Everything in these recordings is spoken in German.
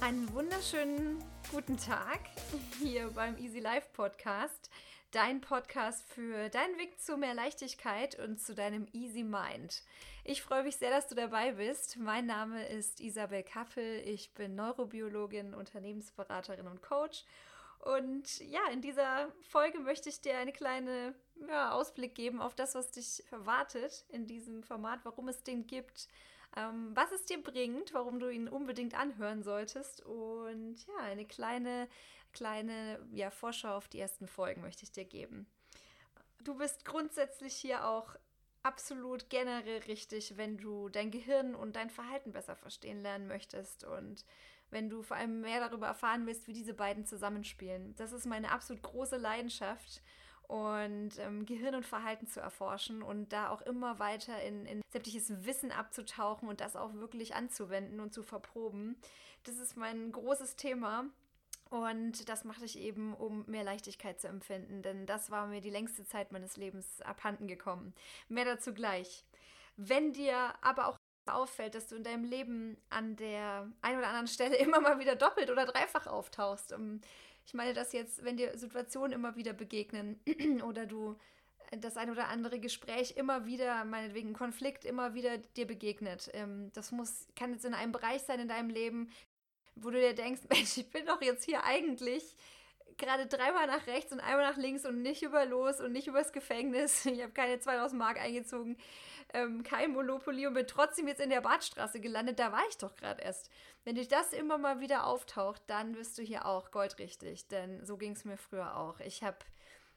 Einen wunderschönen guten Tag hier beim Easy Life Podcast. Dein Podcast für deinen Weg zu mehr Leichtigkeit und zu deinem Easy Mind. Ich freue mich sehr, dass du dabei bist. Mein Name ist Isabel Kaffel. Ich bin Neurobiologin, Unternehmensberaterin und Coach. Und ja, in dieser Folge möchte ich dir einen kleinen ja, Ausblick geben auf das, was dich erwartet in diesem Format, warum es den gibt, ähm, was es dir bringt, warum du ihn unbedingt anhören solltest. Und ja, eine kleine, kleine ja, Vorschau auf die ersten Folgen möchte ich dir geben. Du bist grundsätzlich hier auch absolut generell richtig, wenn du dein Gehirn und dein Verhalten besser verstehen lernen möchtest und wenn du vor allem mehr darüber erfahren willst, wie diese beiden zusammenspielen. Das ist meine absolut große Leidenschaft und ähm, Gehirn und Verhalten zu erforschen und da auch immer weiter in, in sämtliches Wissen abzutauchen und das auch wirklich anzuwenden und zu verproben. Das ist mein großes Thema. Und das mache ich eben, um mehr Leichtigkeit zu empfinden, denn das war mir die längste Zeit meines Lebens abhanden gekommen. Mehr dazu gleich. Wenn dir aber auch auffällt, dass du in deinem Leben an der einen oder anderen Stelle immer mal wieder doppelt oder dreifach auftauchst, ähm, ich meine das jetzt, wenn dir Situationen immer wieder begegnen oder du äh, das ein oder andere Gespräch immer wieder, meinetwegen Konflikt immer wieder dir begegnet. Ähm, das muss, kann jetzt in einem Bereich sein in deinem Leben, wo du dir denkst, Mensch, ich bin doch jetzt hier eigentlich gerade dreimal nach rechts und einmal nach links und nicht über los und nicht übers Gefängnis. Ich habe keine 2000 Mark eingezogen, ähm, kein Monopoly und bin trotzdem jetzt in der Badstraße gelandet. Da war ich doch gerade erst. Wenn dich das immer mal wieder auftaucht, dann wirst du hier auch goldrichtig, denn so ging es mir früher auch. Ich habe,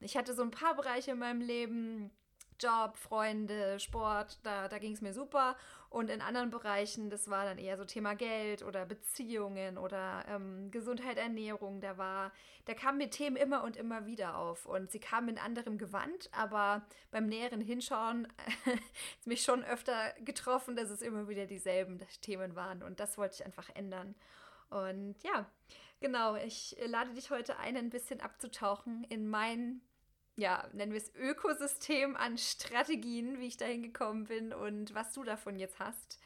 ich hatte so ein paar Bereiche in meinem Leben, Job, Freunde, Sport, da, da ging es mir super. Und in anderen Bereichen, das war dann eher so Thema Geld oder Beziehungen oder ähm, Gesundheit, Ernährung, da war, da kamen mir Themen immer und immer wieder auf. Und sie kamen in anderem Gewand, aber beim näheren Hinschauen ist mich schon öfter getroffen, dass es immer wieder dieselben Themen waren. Und das wollte ich einfach ändern. Und ja, genau, ich lade dich heute ein, ein bisschen abzutauchen in mein ja, nennen wir es Ökosystem an Strategien, wie ich dahin gekommen bin und was du davon jetzt hast.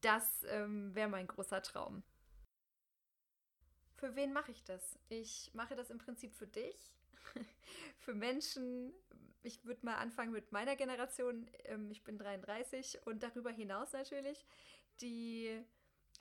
Das ähm, wäre mein großer Traum. Für wen mache ich das? Ich mache das im Prinzip für dich, für Menschen. Ich würde mal anfangen mit meiner Generation. Ähm, ich bin 33 und darüber hinaus natürlich, die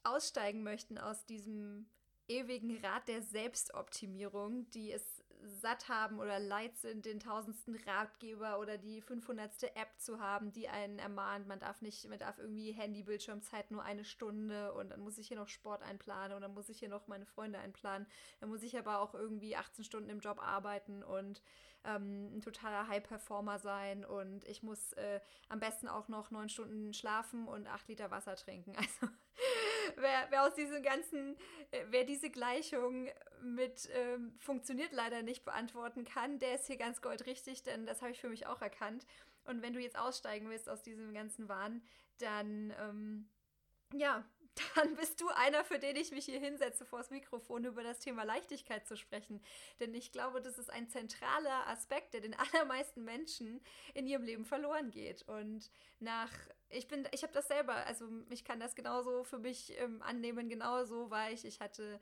aussteigen möchten aus diesem ewigen Rad der Selbstoptimierung, die es satt haben oder leid sind, den tausendsten Ratgeber oder die 500. App zu haben, die einen ermahnt, man darf nicht, man darf irgendwie Handy-Bildschirmzeit nur eine Stunde und dann muss ich hier noch Sport einplanen und dann muss ich hier noch meine Freunde einplanen. Dann muss ich aber auch irgendwie 18 Stunden im Job arbeiten und ähm, ein totaler High-Performer sein und ich muss äh, am besten auch noch neun Stunden schlafen und acht Liter Wasser trinken. Also wer, wer aus diesem ganzen, äh, wer diese Gleichung mit ähm, funktioniert leider nicht beantworten kann, der ist hier ganz goldrichtig, denn das habe ich für mich auch erkannt. Und wenn du jetzt aussteigen willst aus diesem ganzen Wahn, dann ähm, ja, dann bist du einer, für den ich mich hier hinsetze vor das Mikrofon, über das Thema Leichtigkeit zu sprechen. Denn ich glaube, das ist ein zentraler Aspekt, der den allermeisten Menschen in ihrem Leben verloren geht. Und nach, ich bin, ich habe das selber, also ich kann das genauso für mich ähm, annehmen, genauso war ich. Ich hatte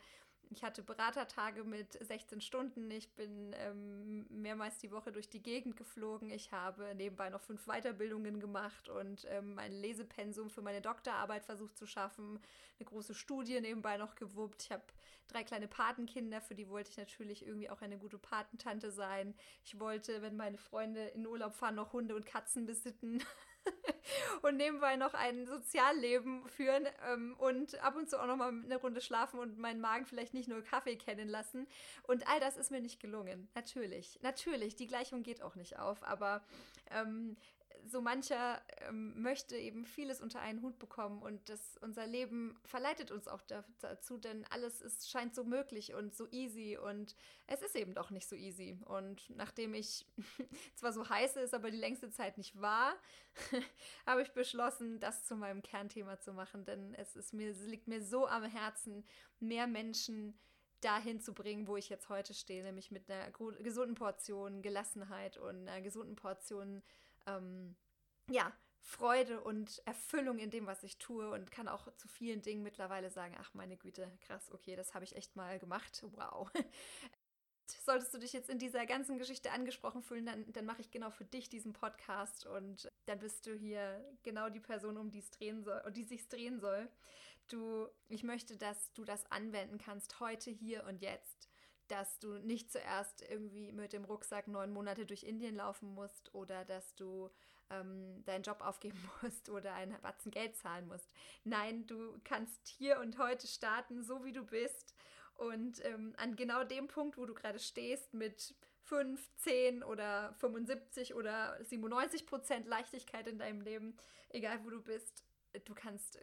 ich hatte Beratertage mit 16 Stunden. Ich bin ähm, mehrmals die Woche durch die Gegend geflogen. Ich habe nebenbei noch fünf Weiterbildungen gemacht und ähm, mein Lesepensum für meine Doktorarbeit versucht zu schaffen. Eine große Studie nebenbei noch gewuppt. Ich habe drei kleine Patenkinder, für die wollte ich natürlich irgendwie auch eine gute Patentante sein. Ich wollte, wenn meine Freunde in Urlaub fahren, noch Hunde und Katzen besitten. und nebenbei noch ein Sozialleben führen ähm, und ab und zu auch noch mal eine Runde schlafen und meinen Magen vielleicht nicht nur Kaffee kennen lassen. Und all das ist mir nicht gelungen. Natürlich, natürlich, die Gleichung geht auch nicht auf, aber ähm, so mancher ähm, möchte eben vieles unter einen Hut bekommen und das, unser Leben verleitet uns auch dazu, denn alles ist, scheint so möglich und so easy und es ist eben doch nicht so easy. Und nachdem ich zwar so heiße, ist aber die längste Zeit nicht wahr, habe ich beschlossen, das zu meinem Kernthema zu machen, denn es ist mir, es liegt mir so am Herzen, mehr Menschen dahin zu bringen, wo ich jetzt heute stehe, nämlich mit einer gesunden Portion Gelassenheit und einer gesunden Portion ähm, ja, Freude und Erfüllung in dem, was ich tue und kann auch zu vielen Dingen mittlerweile sagen, ach meine Güte, krass, okay, das habe ich echt mal gemacht. Wow. Solltest du dich jetzt in dieser ganzen Geschichte angesprochen fühlen, dann, dann mache ich genau für dich diesen Podcast und dann bist du hier genau die Person, um die es drehen soll, um die sich drehen soll. Du, ich möchte, dass du das anwenden kannst heute, hier und jetzt dass du nicht zuerst irgendwie mit dem Rucksack neun Monate durch Indien laufen musst oder dass du ähm, deinen Job aufgeben musst oder einen Batzen Geld zahlen musst. Nein, du kannst hier und heute starten, so wie du bist. Und ähm, an genau dem Punkt, wo du gerade stehst, mit 5, 10 oder 75 oder 97 Prozent Leichtigkeit in deinem Leben, egal wo du bist, du kannst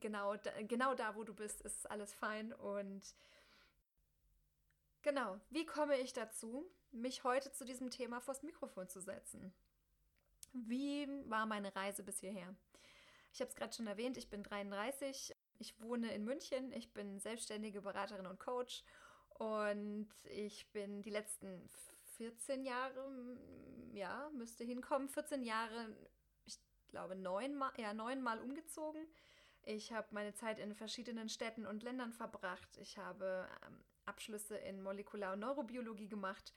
genau, genau da, wo du bist, ist alles fein. Und genau, wie komme ich dazu, mich heute zu diesem Thema vors Mikrofon zu setzen? Wie war meine Reise bis hierher? Ich habe es gerade schon erwähnt, ich bin 33, ich wohne in München, ich bin selbstständige Beraterin und Coach und ich bin die letzten 14 Jahre, ja, müsste hinkommen, 14 Jahre, ich glaube neunmal, ja, neunmal umgezogen. Ich habe meine Zeit in verschiedenen Städten und Ländern verbracht. Ich habe ähm, Abschlüsse in Molekular- und Neurobiologie gemacht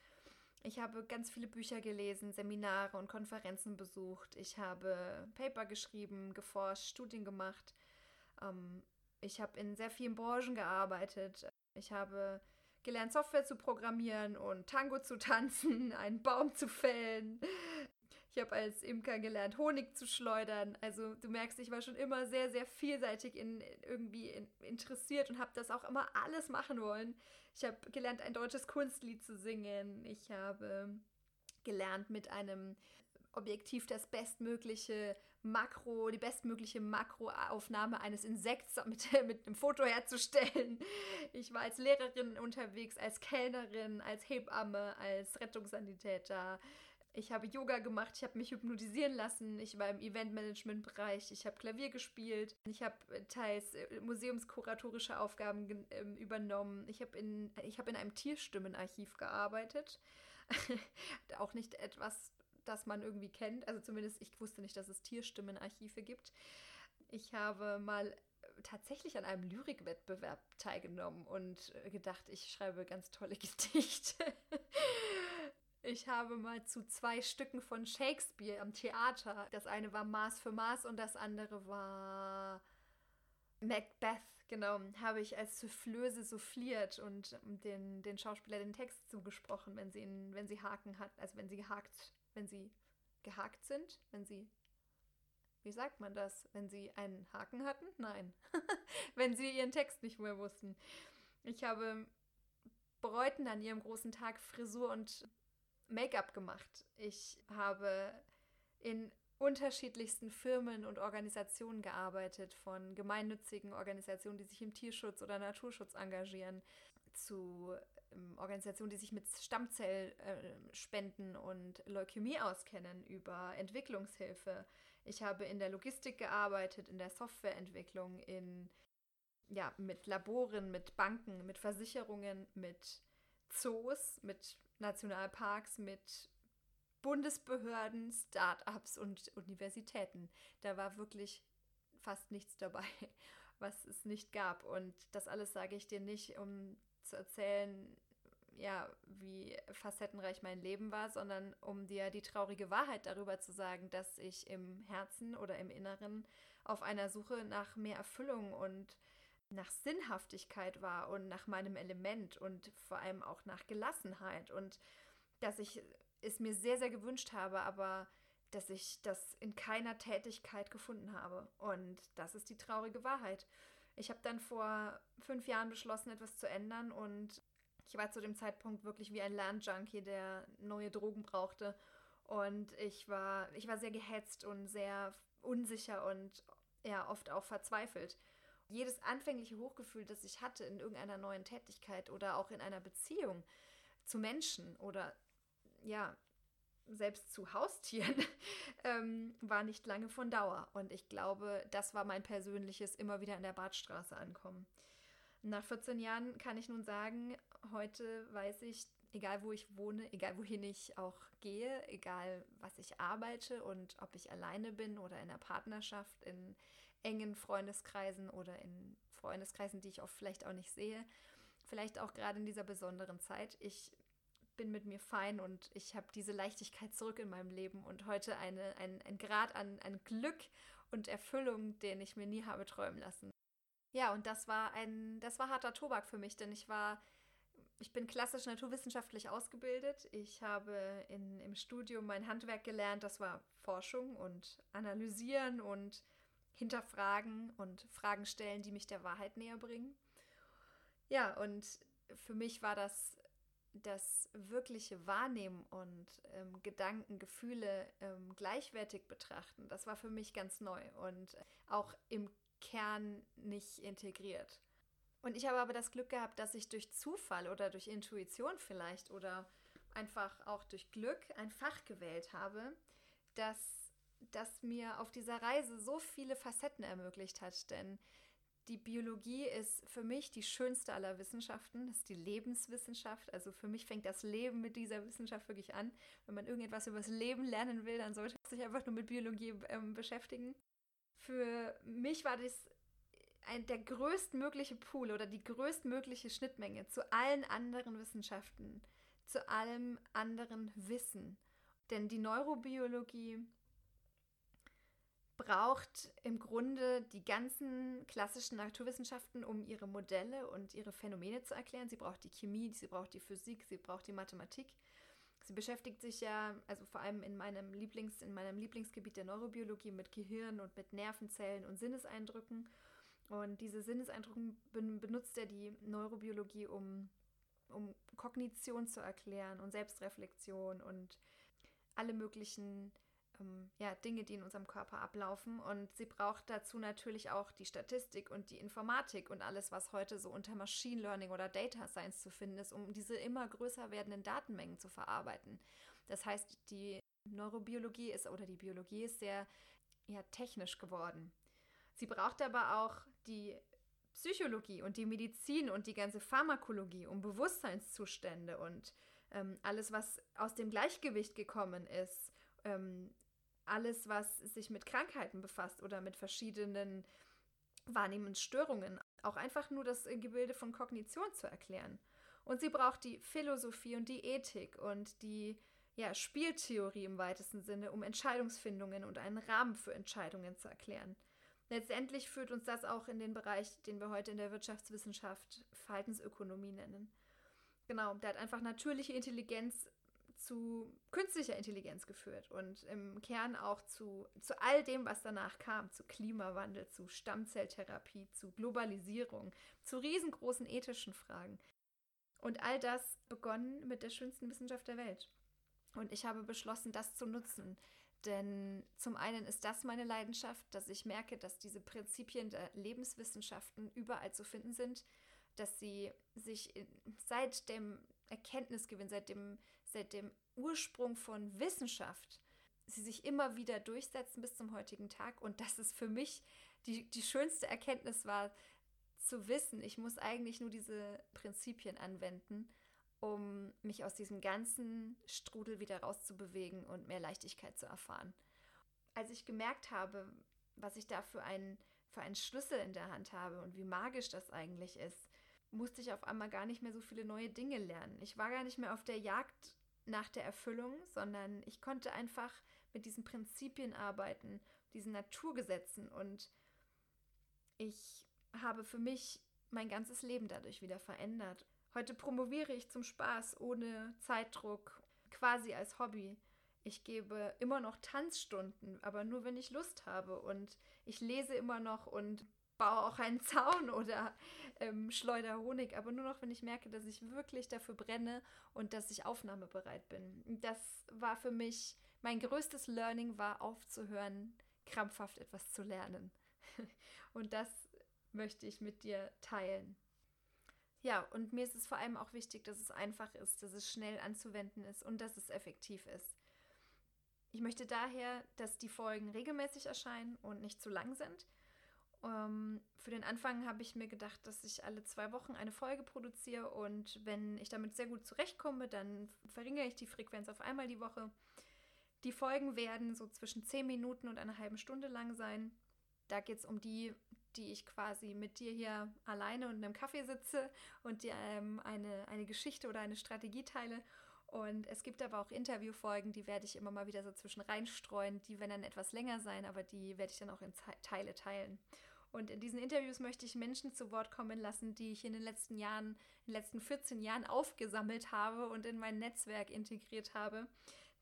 ich habe ganz viele Bücher gelesen, Seminare und Konferenzen besucht. Ich habe Paper geschrieben, geforscht, Studien gemacht. Ähm, ich habe in sehr vielen Branchen gearbeitet. Ich habe gelernt, Software zu programmieren und Tango zu tanzen, einen Baum zu fällen. Ich habe als Imker gelernt, Honig zu schleudern. Also du merkst, ich war schon immer sehr, sehr vielseitig in, irgendwie in, interessiert und habe das auch immer alles machen wollen. Ich habe gelernt, ein deutsches Kunstlied zu singen. Ich habe gelernt, mit einem Objektiv das bestmögliche Makro, die bestmögliche Makroaufnahme eines Insekts mit, mit einem Foto herzustellen. Ich war als Lehrerin unterwegs, als Kellnerin, als Hebamme, als Rettungssanitäter. Ich habe Yoga gemacht, ich habe mich hypnotisieren lassen, ich war im Eventmanagement-Bereich, ich habe Klavier gespielt, ich habe äh, teils äh, museumskuratorische Aufgaben ähm, übernommen, ich habe in, hab in einem Tierstimmenarchiv gearbeitet. Auch nicht etwas, das man irgendwie kennt, also zumindest ich wusste nicht, dass es Tierstimmenarchive gibt. Ich habe mal äh, tatsächlich an einem Lyrikwettbewerb teilgenommen und gedacht, ich schreibe ganz tolle Gedichte. Ich habe mal zu zwei Stücken von Shakespeare am Theater. Das eine war Maß für Maß und das andere war Macbeth, genau, habe ich als Soufflöse souffliert und den, den Schauspieler den Text zugesprochen, wenn sie ihn, wenn sie Haken hat, also wenn sie gehakt, wenn sie gehakt sind, wenn sie wie sagt man das, wenn sie einen Haken hatten? Nein. wenn sie ihren Text nicht mehr wussten. Ich habe Bräuten an ihrem großen Tag Frisur und Make-up gemacht. Ich habe in unterschiedlichsten Firmen und Organisationen gearbeitet, von gemeinnützigen Organisationen, die sich im Tierschutz oder Naturschutz engagieren, zu ähm, Organisationen, die sich mit Stammzellspenden äh, und Leukämie auskennen, über Entwicklungshilfe. Ich habe in der Logistik gearbeitet, in der Softwareentwicklung, in ja, mit Laboren, mit Banken, mit Versicherungen, mit Zoos, mit Nationalparks, mit Bundesbehörden, Start-ups und Universitäten. Da war wirklich fast nichts dabei, was es nicht gab. Und das alles sage ich dir nicht, um zu erzählen, ja, wie facettenreich mein Leben war, sondern um dir die traurige Wahrheit darüber zu sagen, dass ich im Herzen oder im Inneren auf einer Suche nach mehr Erfüllung und nach Sinnhaftigkeit war und nach meinem Element und vor allem auch nach Gelassenheit und dass ich es mir sehr, sehr gewünscht habe, aber dass ich das in keiner Tätigkeit gefunden habe. Und das ist die traurige Wahrheit. Ich habe dann vor fünf Jahren beschlossen, etwas zu ändern und ich war zu dem Zeitpunkt wirklich wie ein Lernjunkie, der neue Drogen brauchte. Und ich war, ich war sehr gehetzt und sehr unsicher und ja, oft auch verzweifelt jedes anfängliche Hochgefühl, das ich hatte in irgendeiner neuen Tätigkeit oder auch in einer Beziehung zu Menschen oder ja, selbst zu Haustieren, ähm, war nicht lange von Dauer. Und ich glaube, das war mein persönliches immer wieder in der Badstraße ankommen. Nach 14 Jahren kann ich nun sagen, heute weiß ich, egal wo ich wohne, egal wohin ich auch gehe, egal was ich arbeite und ob ich alleine bin oder in einer Partnerschaft, in engen Freundeskreisen oder in Freundeskreisen, die ich oft vielleicht auch nicht sehe, vielleicht auch gerade in dieser besonderen Zeit. Ich bin mit mir fein und ich habe diese Leichtigkeit zurück in meinem Leben und heute eine, ein, ein Grad an, an Glück und Erfüllung, den ich mir nie habe träumen lassen. Ja, und das war ein, das war harter Tobak für mich, denn ich war, ich bin klassisch naturwissenschaftlich ausgebildet. Ich habe in, im Studium mein Handwerk gelernt, das war Forschung und Analysieren und Hinterfragen und Fragen stellen, die mich der Wahrheit näher bringen. Ja, und für mich war das das wirkliche Wahrnehmen und ähm, Gedanken, Gefühle ähm, gleichwertig betrachten, das war für mich ganz neu und auch im Kern nicht integriert. Und ich habe aber das Glück gehabt, dass ich durch Zufall oder durch Intuition vielleicht oder einfach auch durch Glück ein Fach gewählt habe, das, das mir auf dieser Reise so viele Facetten ermöglicht hat. Denn die Biologie ist für mich die schönste aller Wissenschaften. Das ist die Lebenswissenschaft. Also für mich fängt das Leben mit dieser Wissenschaft wirklich an. Wenn man irgendetwas über das Leben lernen will, dann sollte man sich einfach nur mit Biologie ähm, beschäftigen. Für mich war das ein, der größtmögliche Pool oder die größtmögliche Schnittmenge zu allen anderen Wissenschaften, zu allem anderen Wissen. Denn die Neurobiologie braucht im Grunde die ganzen klassischen Naturwissenschaften, um ihre Modelle und ihre Phänomene zu erklären. Sie braucht die Chemie, sie braucht die Physik, sie braucht die Mathematik. Sie beschäftigt sich ja, also vor allem in meinem, Lieblings, in meinem Lieblingsgebiet der Neurobiologie mit Gehirn und mit Nervenzellen und Sinneseindrücken. Und diese Sinneseindrücke benutzt ja die Neurobiologie, um, um Kognition zu erklären und Selbstreflexion und alle möglichen ähm, ja, Dinge, die in unserem Körper ablaufen. Und sie braucht dazu natürlich auch die Statistik und die Informatik und alles, was heute so unter Machine Learning oder Data Science zu finden ist, um diese immer größer werdenden Datenmengen zu verarbeiten. Das heißt, die Neurobiologie ist oder die Biologie ist sehr ja, technisch geworden. Sie braucht aber auch die Psychologie und die Medizin und die ganze Pharmakologie, um Bewusstseinszustände und ähm, alles, was aus dem Gleichgewicht gekommen ist, ähm, alles, was sich mit Krankheiten befasst oder mit verschiedenen Wahrnehmensstörungen, auch einfach nur das Gebilde von Kognition zu erklären. Und sie braucht die Philosophie und die Ethik und die ja, Spieltheorie im weitesten Sinne, um Entscheidungsfindungen und einen Rahmen für Entscheidungen zu erklären. Letztendlich führt uns das auch in den Bereich, den wir heute in der Wirtschaftswissenschaft Verhaltensökonomie nennen. Genau, der hat einfach natürliche Intelligenz zu künstlicher Intelligenz geführt und im Kern auch zu, zu all dem, was danach kam, zu Klimawandel, zu Stammzelltherapie, zu Globalisierung, zu riesengroßen ethischen Fragen. Und all das begonnen mit der schönsten Wissenschaft der Welt. Und ich habe beschlossen, das zu nutzen. Denn zum einen ist das meine Leidenschaft, dass ich merke, dass diese Prinzipien der Lebenswissenschaften überall zu finden sind, dass sie sich seit dem Erkenntnisgewinn, seit dem seit dem Ursprung von Wissenschaft sie sich immer wieder durchsetzen bis zum heutigen Tag. Und dass es für mich die, die schönste Erkenntnis war, zu wissen, ich muss eigentlich nur diese Prinzipien anwenden, um mich aus diesem ganzen Strudel wieder rauszubewegen und mehr Leichtigkeit zu erfahren. Als ich gemerkt habe, was ich da für einen, für einen Schlüssel in der Hand habe und wie magisch das eigentlich ist, musste ich auf einmal gar nicht mehr so viele neue Dinge lernen. Ich war gar nicht mehr auf der Jagd nach der Erfüllung, sondern ich konnte einfach mit diesen Prinzipien arbeiten, diesen Naturgesetzen und ich habe für mich mein ganzes Leben dadurch wieder verändert. Heute promoviere ich zum Spaß, ohne Zeitdruck, quasi als Hobby. Ich gebe immer noch Tanzstunden, aber nur wenn ich Lust habe und ich lese immer noch und baue auch einen Zaun oder ähm, schleuder Honig, aber nur noch, wenn ich merke, dass ich wirklich dafür brenne und dass ich aufnahmebereit bin. Das war für mich, mein größtes Learning war aufzuhören, krampfhaft etwas zu lernen. und das möchte ich mit dir teilen. Ja, und mir ist es vor allem auch wichtig, dass es einfach ist, dass es schnell anzuwenden ist und dass es effektiv ist. Ich möchte daher, dass die Folgen regelmäßig erscheinen und nicht zu lang sind Ähm, für den Anfang habe ich mir gedacht, dass ich alle zwei Wochen eine Folge produziere und wenn ich damit sehr gut zurechtkomme, dann verringere ich die Frequenz auf einmal die Woche. Die Folgen werden so zwischen zehn Minuten und einer halben Stunde lang sein. Da geht es um die, die ich quasi mit dir hier alleine und in einem Kaffee sitze und dir ähm, eine, eine Geschichte oder eine Strategie teile. Und es gibt aber auch Interviewfolgen, die werde ich immer mal wieder so zwischen reinstreuen. Die werden dann etwas länger sein, aber die werde ich dann auch in Teile teilen. Und in diesen Interviews möchte ich Menschen zu Wort kommen lassen, die ich in den letzten Jahren, in den letzten 14 Jahren aufgesammelt habe und in mein Netzwerk integriert habe,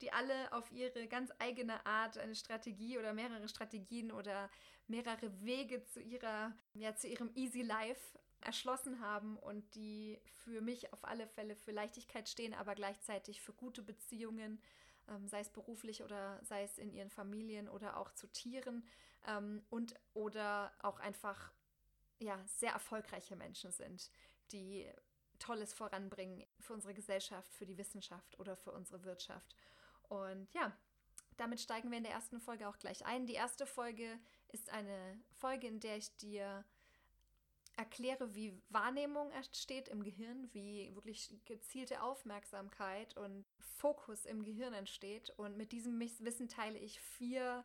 die alle auf ihre ganz eigene Art eine Strategie oder mehrere Strategien oder mehrere Wege zu ihrer, ja, zu ihrem Easy Life erschlossen haben und die für mich auf alle Fälle für Leichtigkeit stehen, aber gleichzeitig für gute Beziehungen, ähm, sei es beruflich oder sei es in ihren Familien oder auch zu Tieren ähm, und oder auch einfach ja sehr erfolgreiche Menschen sind, die Tolles voranbringen für unsere Gesellschaft, für die Wissenschaft oder für unsere Wirtschaft. Und ja, damit steigen wir in der ersten Folge auch gleich ein. Die erste Folge ist eine Folge, in der ich dir erkläre, wie Wahrnehmung entsteht im Gehirn, wie wirklich gezielte Aufmerksamkeit und Fokus im Gehirn entsteht. Und mit diesem Wissen teile ich vier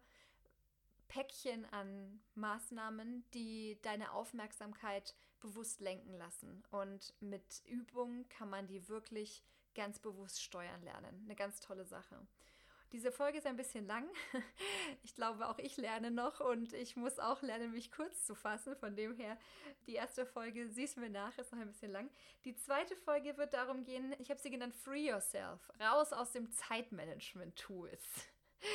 Päckchen an Maßnahmen, die deine Aufmerksamkeit bewusst lenken lassen. Und mit Übung kann man die wirklich ganz bewusst steuern lernen. Eine ganz tolle Sache. Diese Folge ist ein bisschen lang. Ich glaube, auch ich lerne noch und ich muss auch lernen, mich kurz zu fassen. Von dem her, die erste Folge, siehst mir nach, ist noch ein bisschen lang. Die zweite Folge wird darum gehen, ich habe sie genannt Free Yourself, raus aus dem Zeitmanagement-Tools.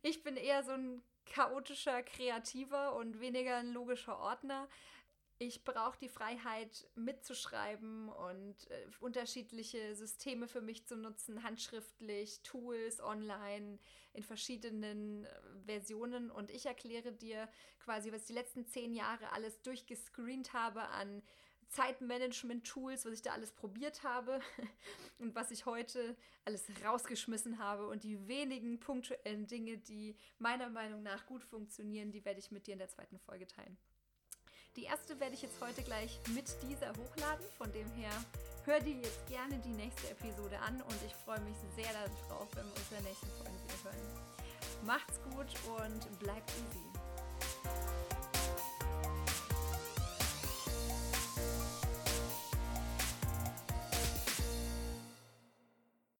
Ich bin eher so ein chaotischer Kreativer und weniger ein logischer Ordner ich brauche die Freiheit mitzuschreiben und äh, unterschiedliche Systeme für mich zu nutzen, handschriftlich, Tools, online, in verschiedenen äh, Versionen. Und ich erkläre dir quasi, was ich die letzten zehn Jahre alles durchgescreent habe an Zeitmanagement-Tools, was ich da alles probiert habe und was ich heute alles rausgeschmissen habe. Und die wenigen punktuellen Dinge, die meiner Meinung nach gut funktionieren, die werde ich mit dir in der zweiten Folge teilen. Die erste werde ich jetzt heute gleich mit dieser hochladen. Von dem her hör dir jetzt gerne die nächste Episode an und ich freue mich sehr darauf, wenn wir uns in der nächsten Folge wieder hören. Macht's gut und bleibt easy.